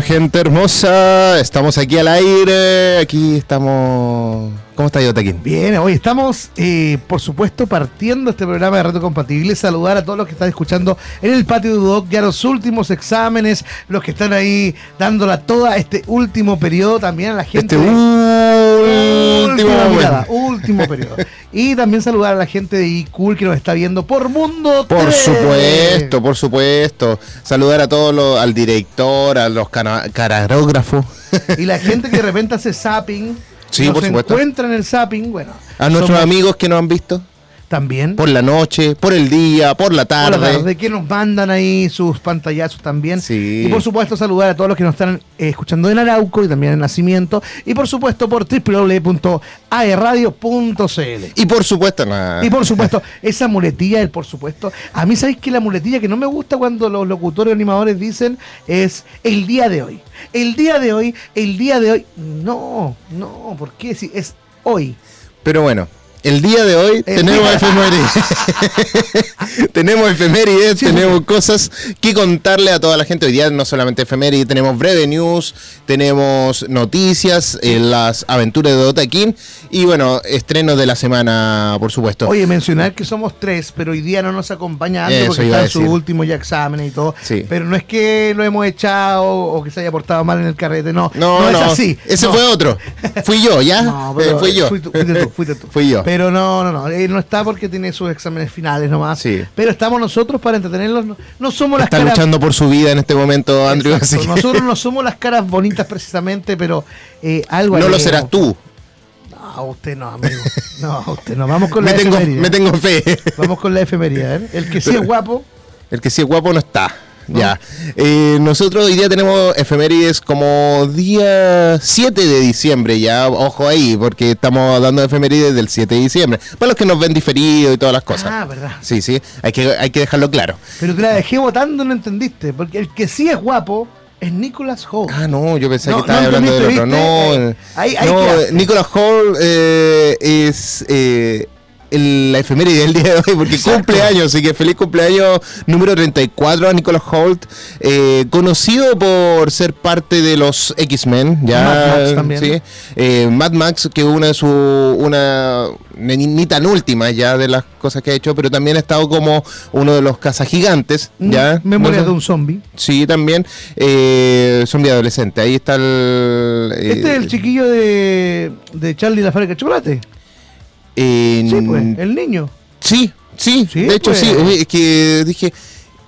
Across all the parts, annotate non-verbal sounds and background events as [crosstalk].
Hola gente hermosa, estamos aquí al aire, aquí estamos... ¿Cómo está Yotaquín? Bien, hoy estamos, eh, por supuesto, partiendo este programa de Reto Compatible. Saludar a todos los que están escuchando en el patio de Udoc, ya los últimos exámenes, los que están ahí dándola toda este último periodo, también a la gente. Este último mirada, último periodo. Y también saludar a la gente de iCool que nos está viendo por Mundo Por 3. supuesto, por supuesto. Saludar a todos los, al director, a los cana- camarógrafos, Y la gente que de repente hace zapping. Sí, nos por supuesto. encuentra en el zapping, bueno. a nuestros somos amigos que nos han visto También. por la noche, por el día, por la Por tarde. la tarde, que nos mandan ahí sus pantallazos también. Sí. Y por supuesto saludar a todos los que nos están eh, escuchando en Arauco y también en Nacimiento. Y por supuesto por www.aerradio.cl. Y por supuesto, nada. Y por supuesto, esa muletilla, el por supuesto. A mí, ¿sabéis que la muletilla que no me gusta cuando los locutores animadores dicen es el día de hoy? El día de hoy, el día de hoy. No, no, ¿por qué? Si es hoy. Pero bueno, el día de hoy El tenemos día- efemérides. [laughs] tenemos efemérides, Sí, tenemos cosas que contarle a toda la gente. Hoy día no solamente efemérides, tenemos breve news, tenemos noticias, eh, las aventuras de Dota King y bueno, estrenos de la semana, por supuesto. Oye, mencionar que somos tres, pero hoy día no nos acompaña porque está en su último ya examen y todo. Sí. Pero no es que lo hemos echado o que se haya portado mal en el carrete, no. no, no, no, es así. ese No. fue otro. Fui yo, ¿ya? [laughs] No, Eh, pero fui yo. Fuiste tú, fuiste tú. [laughs] Fui yo. Pero no, no, no. Él no está porque tiene sus exámenes finales nomás. Sí. Pero estamos nosotros para entretenerlos. No, no somos las Está caras. luchando por su vida en este momento, Andrew. Así que Nosotros no somos las caras bonitas precisamente, pero eh, algo no lo serás tú. No, usted no, amigo. No, usted no. Vamos con [laughs] Me la tengo, efemería. me tengo fe. Vamos con la efemería. ¿eh? El que sí es guapo. El que sí es guapo no está. Ya. Eh, nosotros hoy día tenemos efemérides como día 7 de diciembre, ya. Ojo ahí, porque estamos dando efemérides del 7 de diciembre. Para los que nos ven diferido y todas las cosas. Ah, verdad. Sí, sí. Hay que, hay que dejarlo claro. Pero te la dejé votando, no entendiste. Porque el que sí es guapo es Nicholas Holt. Ah, no, yo pensé No, que estaba no hablando del otro. No, ¿viste? ahí- ahí no. Nicholas Hall eh, es eh, el- la efeméride del día de hoy porque Exacto. cumple años, así que feliz cumpleaños número 34 a Nicholas Holt, eh, conocido por ser parte de los X-Men, ya, Mad Max también. sí, eh, Mad Max que una de su una ni, ni tan última ya de las cosas que ha hecho, pero también ha estado como uno de los cazagigantes, ya, Memoria No de un zombie. Sí, también. Eh, zombie adolescente. Ahí está el. eh, Este es el chiquillo de, de Charlie la fábrica de chocolate. En- Sí, pues, el niño. sí, sí, Sí, de hecho, pues. sí. Es que dije.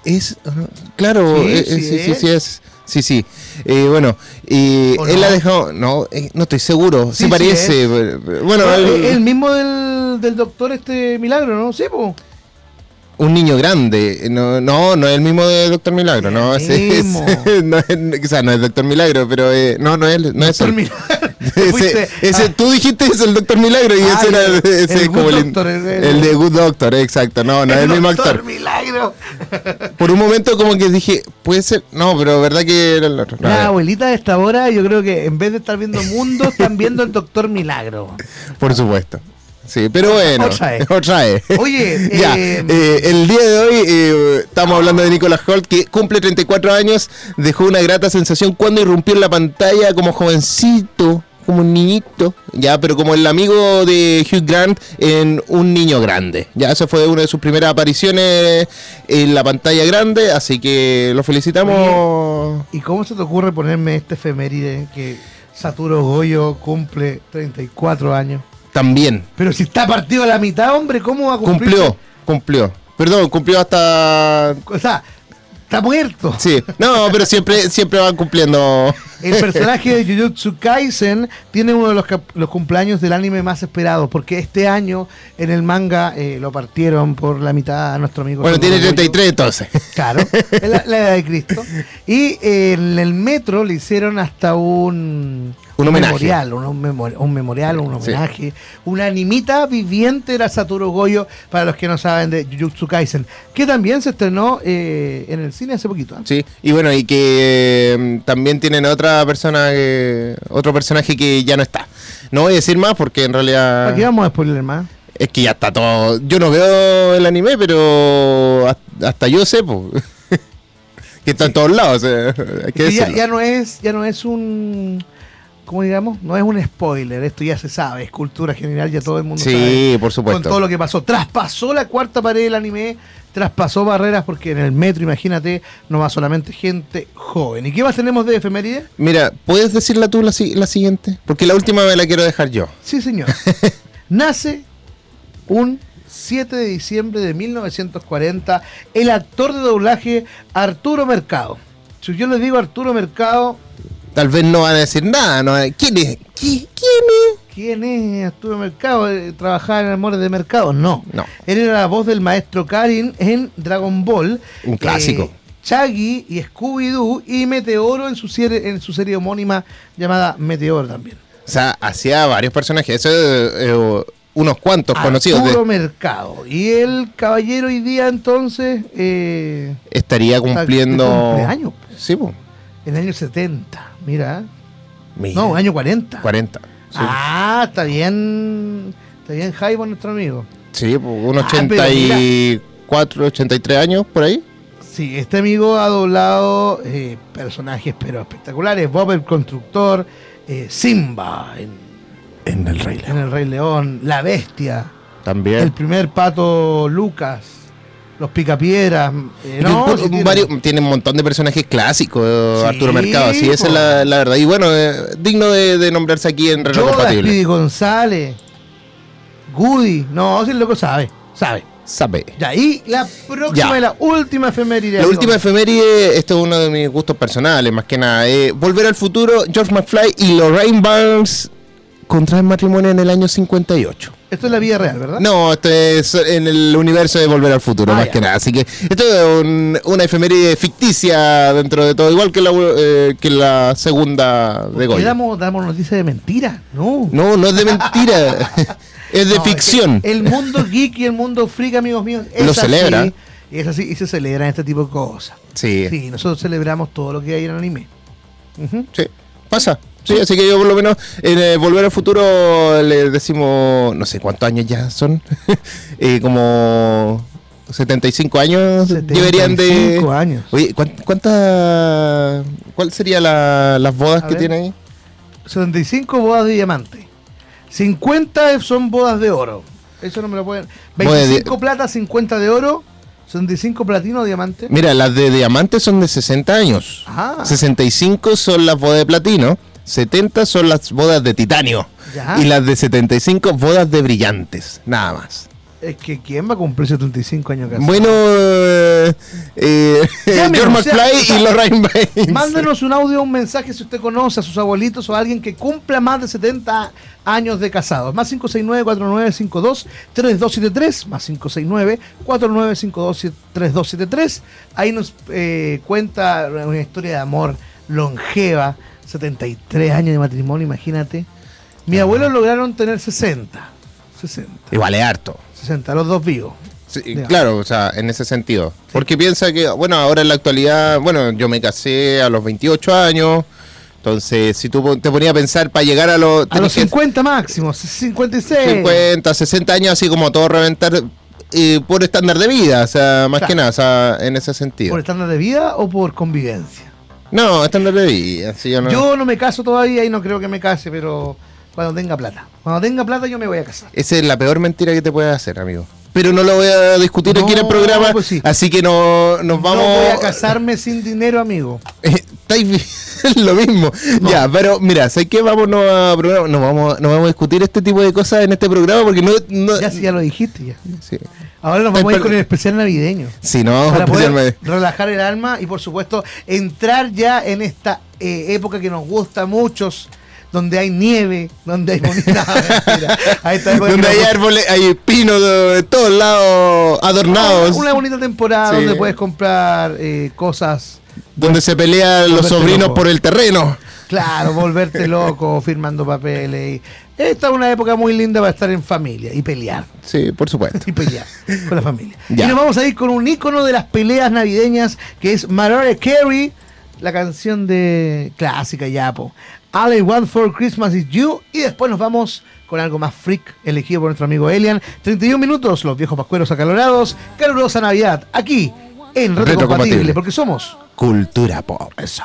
Es. Claro, Sí, eh, sí sí, sí, es. sí, es. Sí, sí. Eh, bueno, eh, ¿O él no? ha dejado. No, eh, no estoy seguro. Sí, se parece. bueno, el- el mismo del, del doctor este Milagro, ¿no? Sí, pues. un niño grande. No, no, no es el mismo de Doctor Milagro. No, es, mismo. [laughs] no es, o sea, no es Doctor Milagro, pero eh, no, no es, no es Doctor. Milagro. [laughs] Ese, ese- ah, tú dijiste es el Doctor Milagro y Ah, ese era el- ese el como Good el, Doctor, el- el de Good Doctor, exacto. No, no es el mismo Doctor actor. Milagro. Por un momento como que dije, puede ser, no, pero verdad que era el otro. No, Las abuelitas de esta hora, yo creo que en vez de estar viendo Mundo, están viendo el Doctor Milagro. por supuesto. Sí, pero bueno, Otra vez. otra vez. Oye, [laughs] ya, eh, eh, el día de hoy eh, estamos hablando de Nicolas Holt, que cumple 34 años, dejó una grata sensación cuando irrumpió en la pantalla como jovencito, como un niñito, ya, pero como el amigo de Hugh Grant en Un Niño Grande. Ya, esa fue una de sus primeras apariciones en la pantalla grande, así que lo felicitamos. ¿Y cómo se te ocurre ponerme este efeméride que Saturo Goyo cumple 34 años? También Pero si está partido a la mitad, hombre, ¿cómo va a cumplir? cumplió, cumplió. Perdón, cumplió hasta O sea, está muerto. Sí, no, pero siempre, siempre van cumpliendo. El personaje de Jujutsu Kaisen tiene uno de los, los cumpleaños del anime más esperados, porque este año en el manga eh, lo partieron por la mitad a nuestro amigo. Bueno, tiene Gojo. 33 entonces. Claro, es la, la edad de Cristo. Y eh, en el metro le hicieron hasta un, Un homenaje. memorial, un, un memor- un memorial, un Sí. homenaje, una animita viviente era Satoru Goyo, para los que no saben de Jujutsu Kaisen, que también se estrenó eh, en el cine hace poquito. ¿eh? Sí, y bueno, y que eh, también tienen otra persona, que- otro personaje que ya no está. No voy a decir más porque en ¿Para qué realidad vamos a spoiler más? es que ya está todo. Yo no veo el anime, pero hasta, yo sé, po. [laughs] que está en todos lados. hay que ya no es, ya no es un ¿cómo digamos? No es un spoiler, esto ya se sabe, es cultura general, ya todo el mundo sabe. Sí, por Con supuesto. todo lo que pasó. Traspasó la cuarta pared del anime, traspasó barreras porque en el metro, imagínate, no va solamente gente joven. ¿Y qué más tenemos de efeméride? Mira, ¿puedes decirla tú la, si- la siguiente? Porque la última me la quiero dejar yo. Sí, señor. [laughs] Nace un 7 de diciembre de 1940 el actor de doblaje Arturo Mercado. Si yo le digo Arturo Mercado, Tal vez no van a decir nada. ¿no? ¿Quién es? ¿Qui- ¿Quién es? ¿quién es Arturo Mercado? Eh, ¿Trabajaba en Amores de Mercado? No. No. Él era la voz del maestro Karin en Dragon Ball. Un clásico. Eh, Chaggy y Scooby-Doo y Meteoro en su, serie, en su serie homónima llamada Meteoro también. O sea, hacía varios personajes. Eso eh, unos cuantos conocidos. de- Arturo Mercado. Y el caballero hoy día entonces... eh, estaría cumpliendo. cumpleaños, pues. Sí, pues. En el año 70, mira. Mira, No, año 40. 40. Sí, Ah, está bien. Está bien Jaibo nuestro amigo. sí unos Ah, pero 84, 83 años por ahí. Sí, este amigo ha doblado eh, personajes pero espectaculares. Bob el Constructor, eh, Simba en, En el Rey en El Rey León, La Bestia, También. el primer pato Lucas, Los Picapiedras. eh, no, varios- tiene un montón de personajes clásicos, eh, Sí, Arturo Mercado, sí, esa es la, la verdad. Y bueno, eh, digno de, de nombrarse aquí en Reloj Yoda, Compatible. Speedy González, Goody. No, si el loco sabe, sabe. Sabe. Ya, y la próxima Ya. y la última efeméride. La última efeméride, esto es uno de mis gustos personales, más que nada. eh, Volver al futuro, George McFly y Lorraine Barnes contraen matrimonio en el año 58. Esto es la vida real, ¿verdad? No, esto es en el universo de Volver al Futuro, Ah, más ya. que nada. Así que esto es un- una efeméride ficticia dentro de todo, igual que la, eh, que la segunda de ¿Qué Goya. damos, damos noticias de mentira? No. No, no es de mentira, [laughs] es de No, ficción. es que el mundo geek y el mundo freak, amigos míos, es Lo así, celebra. Es así y se celebran este tipo de cosas. Sí, Sí, nosotros celebramos todo lo que hay en el anime. Sí, pasa. Sí, así que yo por lo menos en eh, Volver al Futuro le decimos, no sé cuántos años ya son, [laughs] eh, como 75 años deberían de... 75 años. Oye, ¿cuán- ¿cuántas... ¿Cuál sería la- las bodas A que ver. tiene ahí? 75 bodas de diamante. 50 son bodas de oro. Eso no me lo pueden. Bodas de- 25 plata, 50 de oro. 75 platino, diamante. Mira, las de diamante son de 60 años. Ah. 65 son las bodas de platino. 70 son las bodas de titanio. Ya. Y las de 75 bodas de brillantes. Nada más. Es que ¿quién va a cumplir 75 años casado? Bueno, eh, eh, George McFly o sea, y Lorraine Baines. Mándenos un audio, un mensaje si usted conoce a sus abuelitos o a alguien que cumpla más de 70 años de casados. Más 569-4952-3273. Más 569-4952-3273. Ahí nos eh, cuenta una historia de amor longeva. 73 años de matrimonio, imagínate. Mi abuelo lograron tener 60. 60. Igual es harto. 60, los dos vivos. Sí, claro, o sea, en ese sentido. Porque piensa que, bueno, ahora en la actualidad, bueno, yo me casé a los 28 años. Entonces, si tú te ponías a pensar para llegar a los, A los tenés que- 50 máximos, 56. 50, 60 años, así como todo reventar eh, por estándar de vida, o sea, más Claro. que nada, o sea, en ese sentido. ¿Por estándar de vida o por convivencia? No, estándar de vida, sí, yo no. Yo no me caso todavía y no creo que me case, pero cuando tenga plata. Cuando tenga plata yo me voy a casar. Esa es la peor mentira que te puedes hacer, amigo. Pero no lo voy a discutir aquí en el programa, pues sí. así que no, nos vamos... No voy a casarme sin dinero, amigo. [laughs] Estáis [laughs] lo mismo. Ya, pero mira, ¿sabes qué? Vámonos a programa. No vamos, no vamos a discutir este tipo de cosas en este programa porque no. no Ya sí, ya lo dijiste ya. sí. Ahora nos vamos a ir con el especial navideño. Sí, no vamos a Para poder especialmente- relajar el alma y por supuesto entrar ya en esta eh, época que nos gusta a muchos, donde hay nieve, donde hay bonita. [laughs] que Donde hay árboles, hay pinos de, de todos lados adornados. Una bonita temporada Sí. donde puedes comprar eh, cosas donde se pelean los sobrinos loco. por el terreno. Claro, volverte [laughs] loco, firmando papeles. Esta es una época muy linda para estar en familia y pelear. Sí, por supuesto. [laughs] Y pelear con la familia. [laughs] Ya. Y nos vamos a ir con un ícono de las peleas navideñas que es Mariah Carey, la canción de clásica Yapo. All I Want for Christmas is You. Y después nos vamos con algo más freak elegido por nuestro amigo Elian. 31 minutos, los viejos pascueros acalorados. Calurosa Navidad, aquí en compatible, porque somos Cultura Pop. Eso.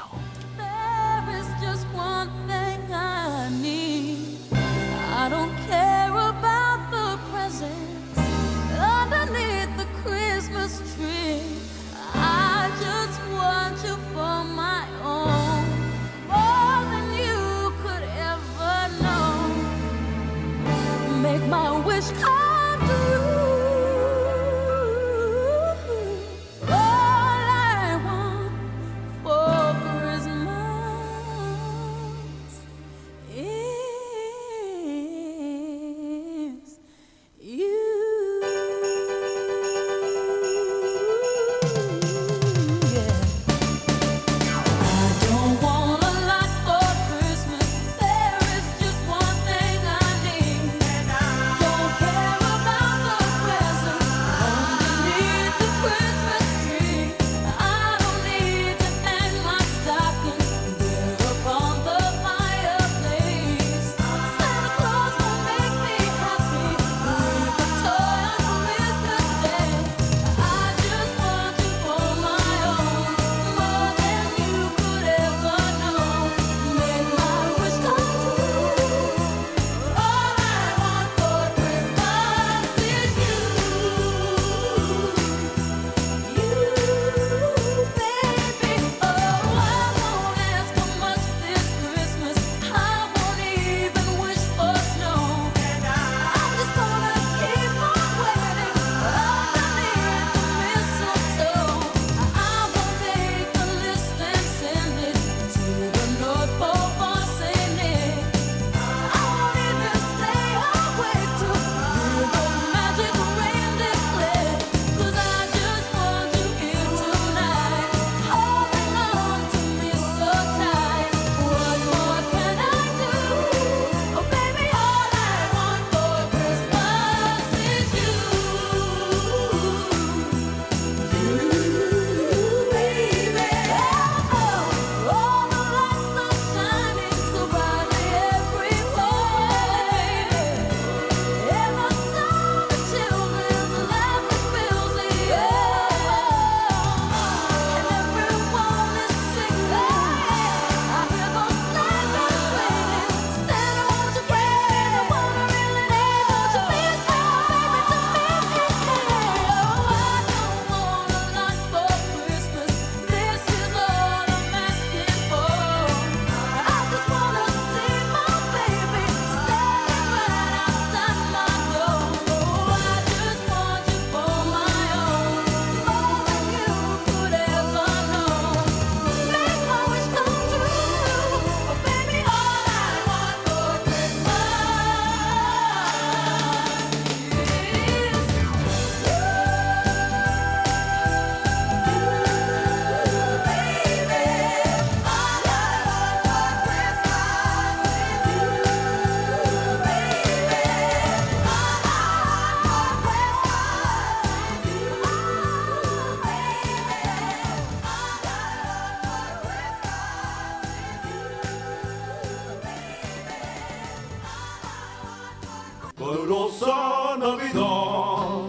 calurosa Navidad,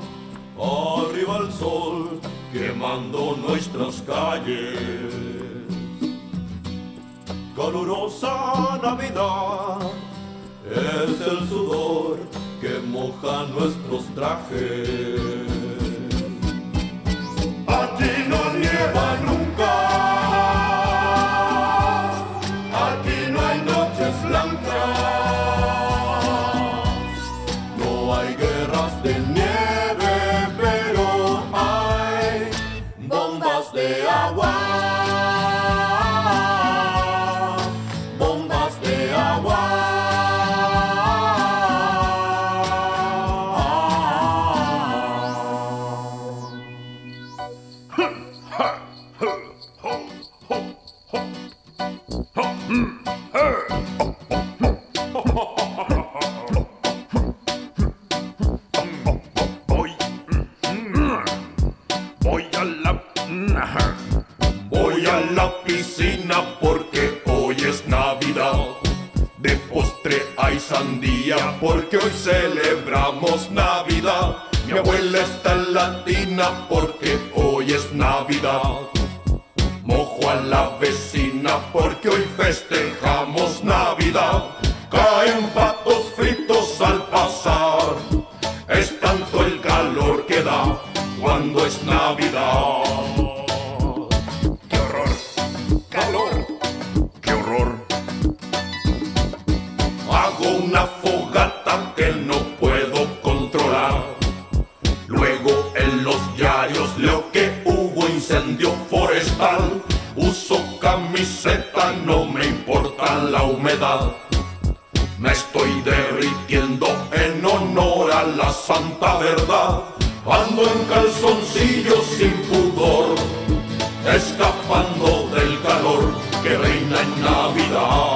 arriba el sol quemando nuestras calles. Calurosa Navidad, es el sudor que moja nuestros trajes. A no nieva nunca. La santa verdad. Ando en calzoncillos sin pudor, escapando del calor que reina en Navidad.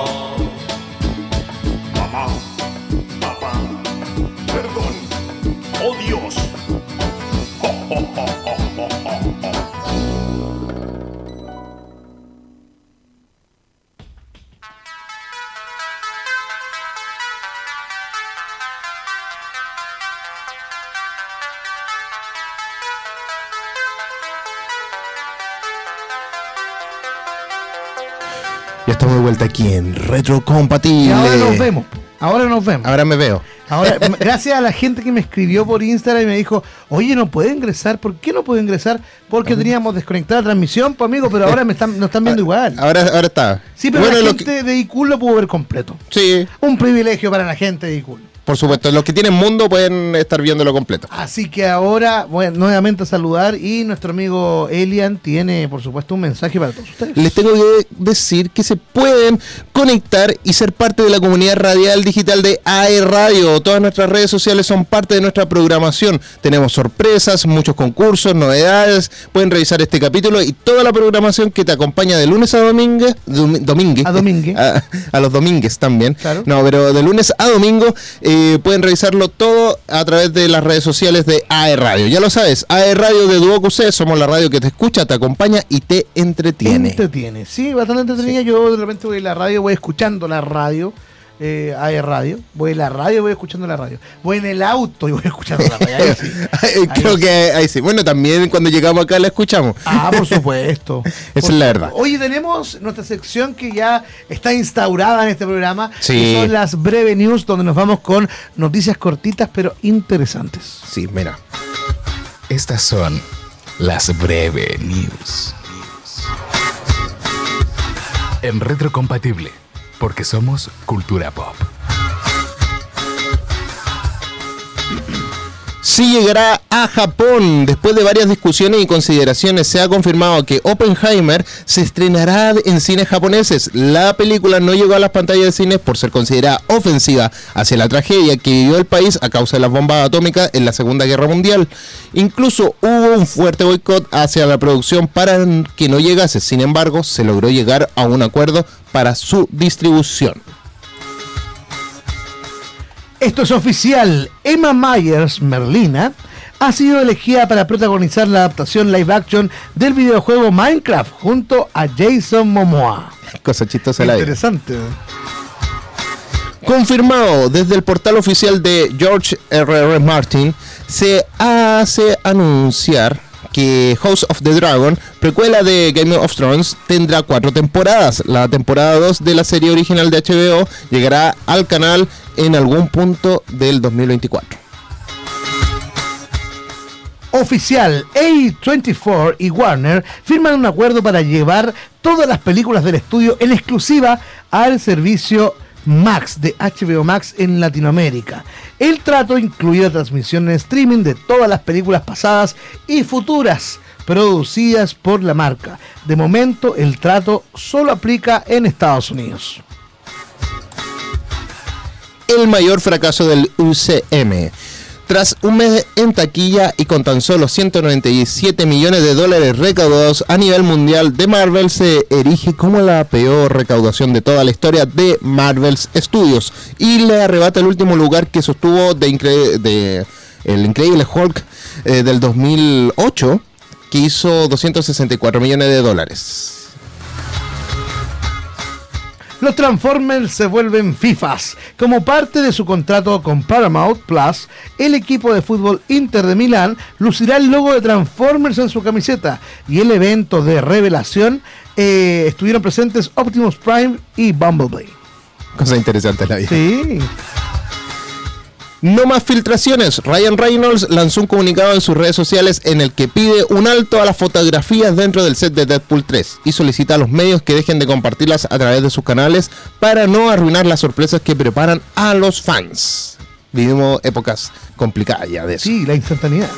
Estamos de vuelta aquí en Retrocompatible. Y ahora nos vemos. Ahora nos vemos. Ahora me veo. Ahora, [laughs] gracias a la gente que me escribió por Instagram y me dijo, oye, no puede ingresar. ¿Por qué no puedo ingresar? Porque teníamos desconectada la transmisión, pues amigo, pero ahora me están, nos están viendo igual. Ahora, ahora está. Sí, pero Bueno, la gente que- de ICUL lo pudo ver completo. sí, Un privilegio para la gente de ICUL. Por supuesto. Los que tienen mundo pueden estar viéndolo completo. Así que ahora voy nuevamente a saludar y nuestro amigo Elian tiene, por supuesto, un mensaje para todos ustedes. Les tengo que decir que se pueden conectar y ser parte de la comunidad radial digital de AE Radio. Todas nuestras redes sociales son parte de nuestra programación. Tenemos sorpresas, muchos concursos, novedades. Pueden revisar este capítulo y toda la programación que te acompaña de lunes a domingo. dom- domingue. A domingue. [laughs] A, a los domingues también. Claro. No, pero de lunes a domingo eh, pueden revisarlo todo a través de las redes sociales de AE Radio. Ya lo sabes, AE Radio de Duoc somos la radio que te escucha, te acompaña y te entretiene. Entretiene. Sí, bastante entretenida. Yo de repente voy a la radio, voy escuchando la radio. Eh, hay radio. Voy a la radio, voy escuchando la radio. Voy en el auto y voy [laughs] escuchando la radio. Ahí sí. [laughs] Ahí Creo sí. que ahí sí. Bueno, también cuando llegamos acá la escuchamos. Ah, por supuesto. [laughs] es Por la verdad. Hoy tenemos nuestra sección que ya está instaurada en este programa. Sí. Que son las breve news, donde nos vamos con noticias cortitas pero interesantes. Sí, mira. Estas son las breve news. En retrocompatible, porque somos cultura pop. Sí llegará a Japón. Después de varias discusiones y consideraciones, se ha confirmado que Oppenheimer se estrenará en cines japoneses. La película no llegó a las pantallas de cines por ser considerada ofensiva hacia la tragedia que vivió el país a causa de las bombas atómicas en la Segunda Guerra Mundial. Incluso hubo un fuerte boicot hacia la producción para que no llegase. Sin embargo, se logró llegar a un acuerdo para su distribución. Esto es oficial. Emma Myers, Merlina, ha sido elegida para protagonizar la adaptación live action del videojuego Minecraft junto a Jason Momoa. Cosa chistosa la. Interesante. Confirmado desde el portal oficial de George R.R. Martin, se hace anunciar que House of the Dragon, precuela de Game of Thrones, tendrá cuatro temporadas. La temporada 2 de la serie original de HBO llegará al canal en algún punto del 2024. Oficial, A24 y Warner firman un acuerdo para llevar todas las películas del estudio en exclusiva al servicio Max de HBO Max en Latinoamérica. El trato incluye la transmisión en streaming de todas las películas pasadas y futuras producidas por la marca. De momento, el trato solo aplica en Estados Unidos. el mayor fracaso del UCM. Tras un mes en taquilla y con tan solo 197 millones de dólares recaudados a nivel mundial, de Marvel se erige como la peor recaudación de toda la historia de Marvel Studios y le arrebata el último lugar que sostuvo el increíble Hulk eh, del 2008 que hizo 264 millones de dólares. Los Transformers se vuelven FIFAs. Como parte de su contrato con Paramount Plus, el equipo de fútbol Inter de Milán lucirá el logo de Transformers en su camiseta y el evento de revelación eh, estuvieron presentes Optimus Prime y Bumblebee. Cosa interesante la vida. Sí. No más filtraciones. Ryan Reynolds lanzó un comunicado en sus redes sociales en el que pide un alto a las fotografías dentro del set de Deadpool 3 y solicita a los medios que dejen de compartirlas a través de sus canales para no arruinar las sorpresas que preparan a los fans. Vivimos épocas complicadas ya de eso. Sí, la instantaneidad.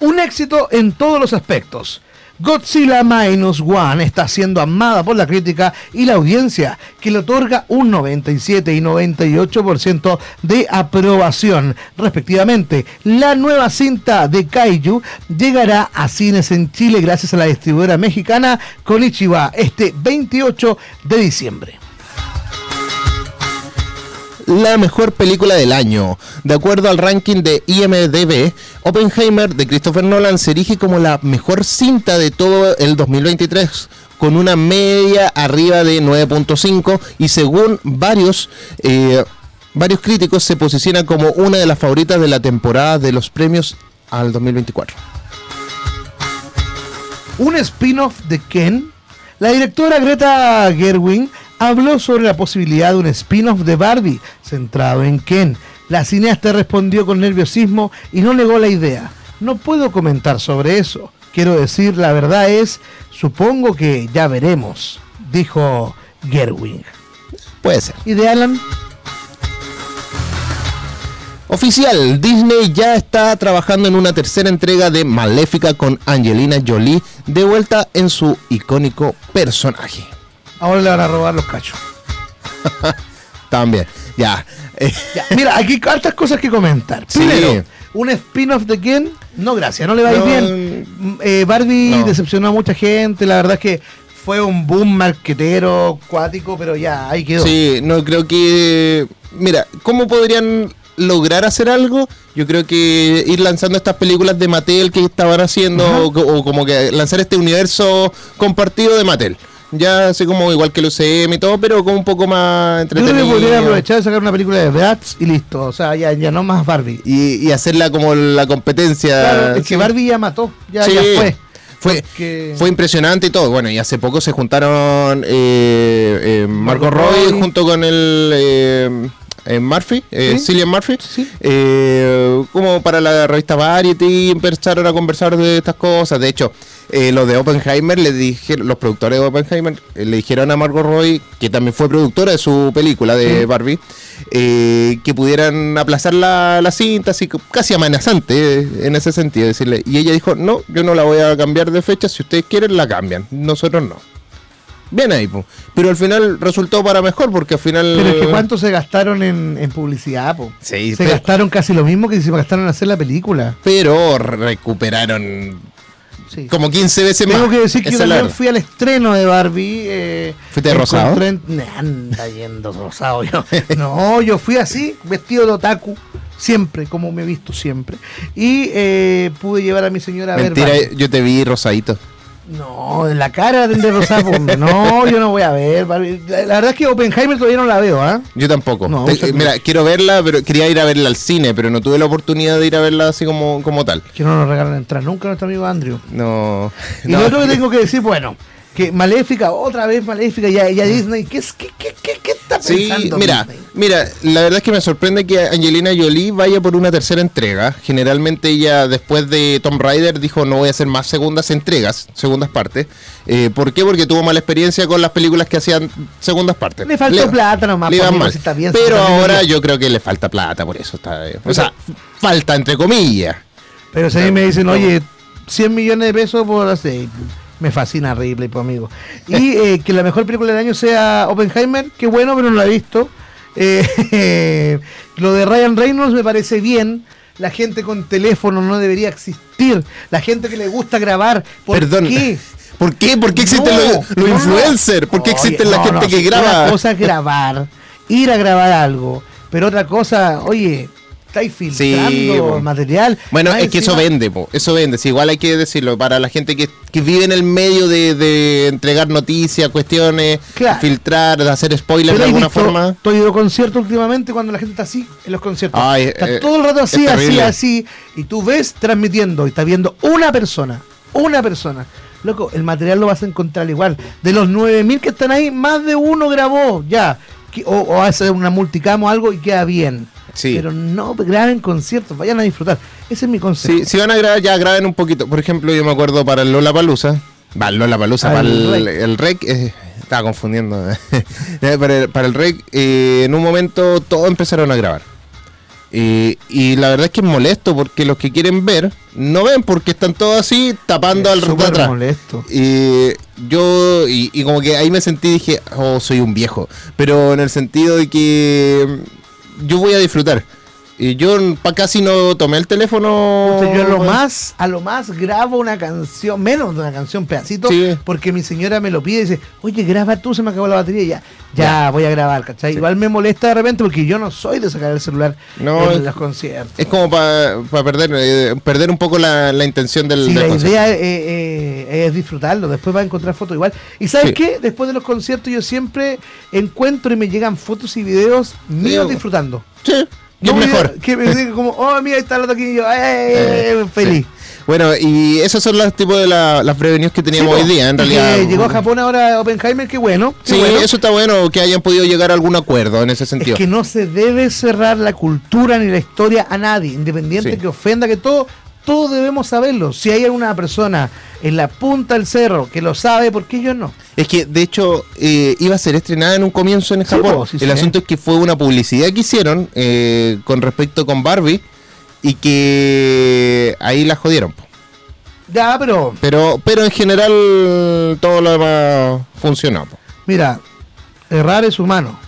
Un éxito en todos los aspectos. Godzilla Minus One está siendo amada por la crítica y la audiencia, que le otorga un 97 y 98% de aprobación, respectivamente. La nueva cinta de Kaiju llegará a cines en Chile gracias a la distribuidora mexicana Konichiwa este 28 de diciembre. La mejor película del año. De acuerdo al ranking de IMDB, Oppenheimer de Christopher Nolan se erige como la mejor cinta de todo el 2023 con una media arriba de 9.5 y según varios eh, varios críticos se posiciona como una de las favoritas de la temporada de los premios al 2024. un spin-off de Ken, la directora Greta Gerwig habló sobre la posibilidad de un spin-off de Barbie centrado en Ken. La cineasta respondió con nerviosismo y no negó la idea. No puedo comentar sobre eso. Quiero decir, la verdad es, supongo que ya veremos, dijo Gerwig. Puede ser. ¿Y de Alan? Oficial, Disney ya está trabajando en una tercera entrega de Maléfica con Angelina Jolie de vuelta en su icónico personaje. Ahora le van a robar los cachos. [laughs] También, ya. Ya, mira, aquí hay hartas cosas que comentar. Sí. Primero, un spin-off de Ken, no gracias, no le va a ir No, bien. Mm, eh, Barbie no. decepcionó a mucha gente, la verdad es que fue un boom marquetero, cuático, pero ya, ahí quedó. Sí, no creo que. Mira, ¿cómo podrían lograr hacer algo? Yo creo que ir lanzando estas películas de Mattel que estaban haciendo, o, o como que lanzar este universo compartido de Mattel. Ya así como igual que el UCM y todo, pero como un poco más Yo creo entretenido. que podría aprovechar de sacar una película de Bratz y listo, o sea, ya, ya no más Barbie. Y, y hacerla como la competencia. Claro, es sí. que Barbie ya mató, ya, Sí. ya fue. Fue, Porque- fue impresionante y todo. Bueno, y hace poco se juntaron eh, eh, Marco Robbie. junto con el eh, eh, Murphy, eh, Sí. Cillian Murphy, Sí. eh, como para la revista Variety empezaron a conversar de estas cosas. De hecho, eh, los de Oppenheimer le dijeron, los productores de Oppenheimer eh, le dijeron a Margot Robbie, que también fue productora de su película de. Barbie, eh, que pudieran aplazar la, la cinta, así casi amenazante en ese sentido, decirle. Y ella dijo, no, yo no la voy a cambiar de fecha, si ustedes quieren la cambian, nosotros no. Bien ahí, po. pero al final resultó para mejor, porque al final... Pero es que cuánto se gastaron en, en publicidad, po. Sí, se pero- gastaron casi lo mismo que se gastaron en hacer la película. Pero recuperaron Sí. como 15 veces más. Tengo que decir que yo Esa es la también fui al estreno de Barbie. Eh, ¿Fuiste rosado? en- Nah, Anda yendo rosado yo. [laughs] No, yo fui así, vestido de otaku, siempre, como me he visto siempre. Y eh, pude llevar a mi señora a Mentira, ver Barbie. yo te vi rosadito. No, en la cara de rosado. pues, no, yo no voy a ver. La, la verdad es que Oppenheimer todavía no la veo, ¿ah? Yo tampoco. No, Te- mira, quiero verla, pero quería ir a verla al cine, pero no tuve la oportunidad de ir a verla así como, como tal. Que no nos regalan entrar nunca nuestro amigo Andrew. No. Y no. lo otro que tengo que decir, bueno, que Maléfica, otra vez Maléfica, ya, ya Disney, ¿qué, qué, qué, qué, está Sí, pensando mira, Disney? mira, la verdad es que me sorprende que Angelina Jolie vaya por una tercera entrega. Generalmente ella después de Tomb Raider dijo no voy a hacer más segundas entregas, segundas partes. Eh, ¿Por qué? Porque tuvo mala experiencia con las películas que hacían segundas partes. Le faltó plata nomás, le pues, mal. si está bien, Pero está bien, ahora bien. yo creo que le falta plata, por eso está. O sea, falta entre comillas. Pero si a mí me dicen, oye, 100 millones de pesos por hacer. Me fascina Ripley, pues amigo. Y eh, que la mejor película del año sea Oppenheimer, qué bueno, pero no la he visto. Eh, [laughs] lo de Ryan Reynolds me parece bien. La gente con teléfono no debería existir. La gente que le gusta grabar. ¿Por Perdón. qué? ¿Por qué? ¿Por qué existen No, los, los no, no. influencers? ¿Por qué Oye, existen la no, gente que graba? Una cosa es grabar, ir a grabar algo, pero otra cosa, oye, estáis filtrando material. Bueno, es que eso vende, po, eso vende. Sí, igual hay que decirlo, para la gente que, que vive en el medio de, de entregar noticias, cuestiones, Claro. filtrar, de hacer spoilers de alguna visto, forma. Estoy ido a conciertos últimamente cuando la gente está así en los conciertos. Ay, está eh, todo el rato así, así, así. Y tú ves transmitiendo y estás viendo una persona. Una persona. Loco, el material lo vas a encontrar igual. De los 9000 que están ahí, más de uno grabó ya. O, o hace una multicam o algo y queda bien. Sí. Pero no graben conciertos, vayan a disfrutar. Ese es mi consejo. Sí, si van a grabar, ya graben un poquito. Por ejemplo, yo me acuerdo para el Lola Palusa. Va, Lola Palusa, Ah, para el el, Rec. el REC. eh, estaba confundiendo. [laughs] Eh, para, el, para el REC, eh, en un momento todos empezaron a grabar. Eh, y la verdad es que es molesto porque los que quieren ver no ven porque están todos así tapando al de Súper atrás. molesto. Y yo, y, y como que ahí me sentí, dije, oh, soy un viejo. Pero en el sentido de que yo voy a disfrutar. Y yo pa- casi no tomé el teléfono. Yo a lo más, a lo más grabo una canción, menos de una canción, pedacito, Sí. porque mi señora me lo pide y dice, oye, graba tú, se me acabó la batería y ya, ya, Ya. voy a grabar, ¿cachai? Igual me molesta de repente porque yo no soy de sacar el celular No, en los conciertos. Es como para perder eh, perder un poco la, la intención del, del la concierto. idea eh, eh, es disfrutarlo, después va a encontrar fotos igual. ¿Y sabes Sí. qué? Después de los conciertos yo siempre encuentro y me llegan fotos y videos míos Sí. disfrutando. Sí, No es video- mejor. Que me digan como, [laughs] oh, mira, está la toquilla y yo, ¡eh! feliz. Bueno, y esos son los tipos de la- las breve news que teníamos Sí, hoy día, en realidad. llegó a Japón ahora Oppenheimer, qué bueno. qué Sí, bueno. eso está bueno, que hayan podido llegar a algún acuerdo en ese Es sentido. que no se debe cerrar la cultura ni la historia a nadie, independiente Sí. que ofenda, que todo, todos debemos saberlo. Si hay alguna persona en la punta del cerro que lo sabe, ¿por qué yo no? Es que, de hecho, eh, iba a ser estrenada en un comienzo en Sí, Japón. sí el asunto es que fue una publicidad que hicieron eh, con respecto con Barbie y que ahí la jodieron. Ya, pero Pero, pero en general todo lo demás funcionó. po. mira, errar es humano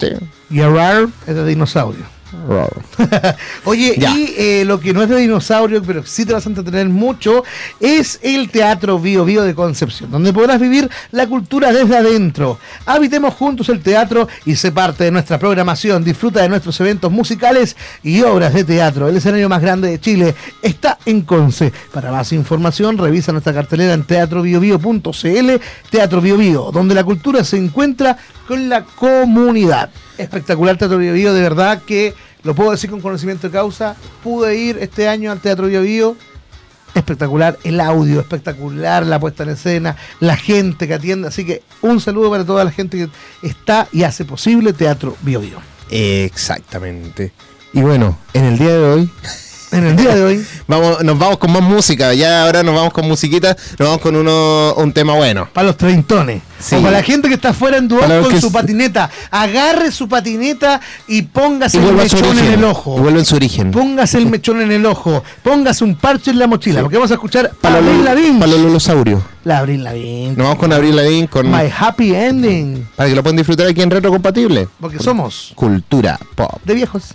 Sí. y errar es de dinosaurio. [laughs] Oye, Ya. y eh, lo que no es de dinosaurio, pero sí te vas a entretener mucho, es el Teatro Bio Bio de Concepción, donde podrás vivir la cultura desde adentro. Habitemos juntos el teatro y sé parte de nuestra programación. Disfruta de nuestros eventos musicales y obras de teatro. El escenario más grande de Chile está en Conce. Para más información, revisa nuestra cartelera en teatrobiobio.cl, Teatro Bio Bio, donde la cultura se encuentra con la comunidad. Espectacular Teatro Bio Bio, de verdad que lo puedo decir con conocimiento de causa. Pude ir este año al Teatro Bio Bio. Espectacular el audio, espectacular la puesta en escena, la gente que atiende. Así que un saludo para toda la gente que está y hace posible Teatro Bio Bio. Exactamente. Y bueno, en el día de hoy En el día de hoy, [laughs] vamos, nos vamos con más música. Ya ahora nos vamos con musiquita, nos vamos con uno, un tema bueno. para los treintones, Sí. o para la gente que está fuera en los con que su patineta, agarre su patineta y póngase Y el mechón en el ojo. Y vuelve en su origen. Póngase el mechón en el ojo, póngase un parche en la mochila, porque vamos a escuchar Para Avril los Lavigne. para los. La Avril Lavigne. Nos vamos con Abril Lavigne con, My Happy Ending. para que lo puedan disfrutar aquí en Retro Compatible. Porque somos Cultura pop. de viejos.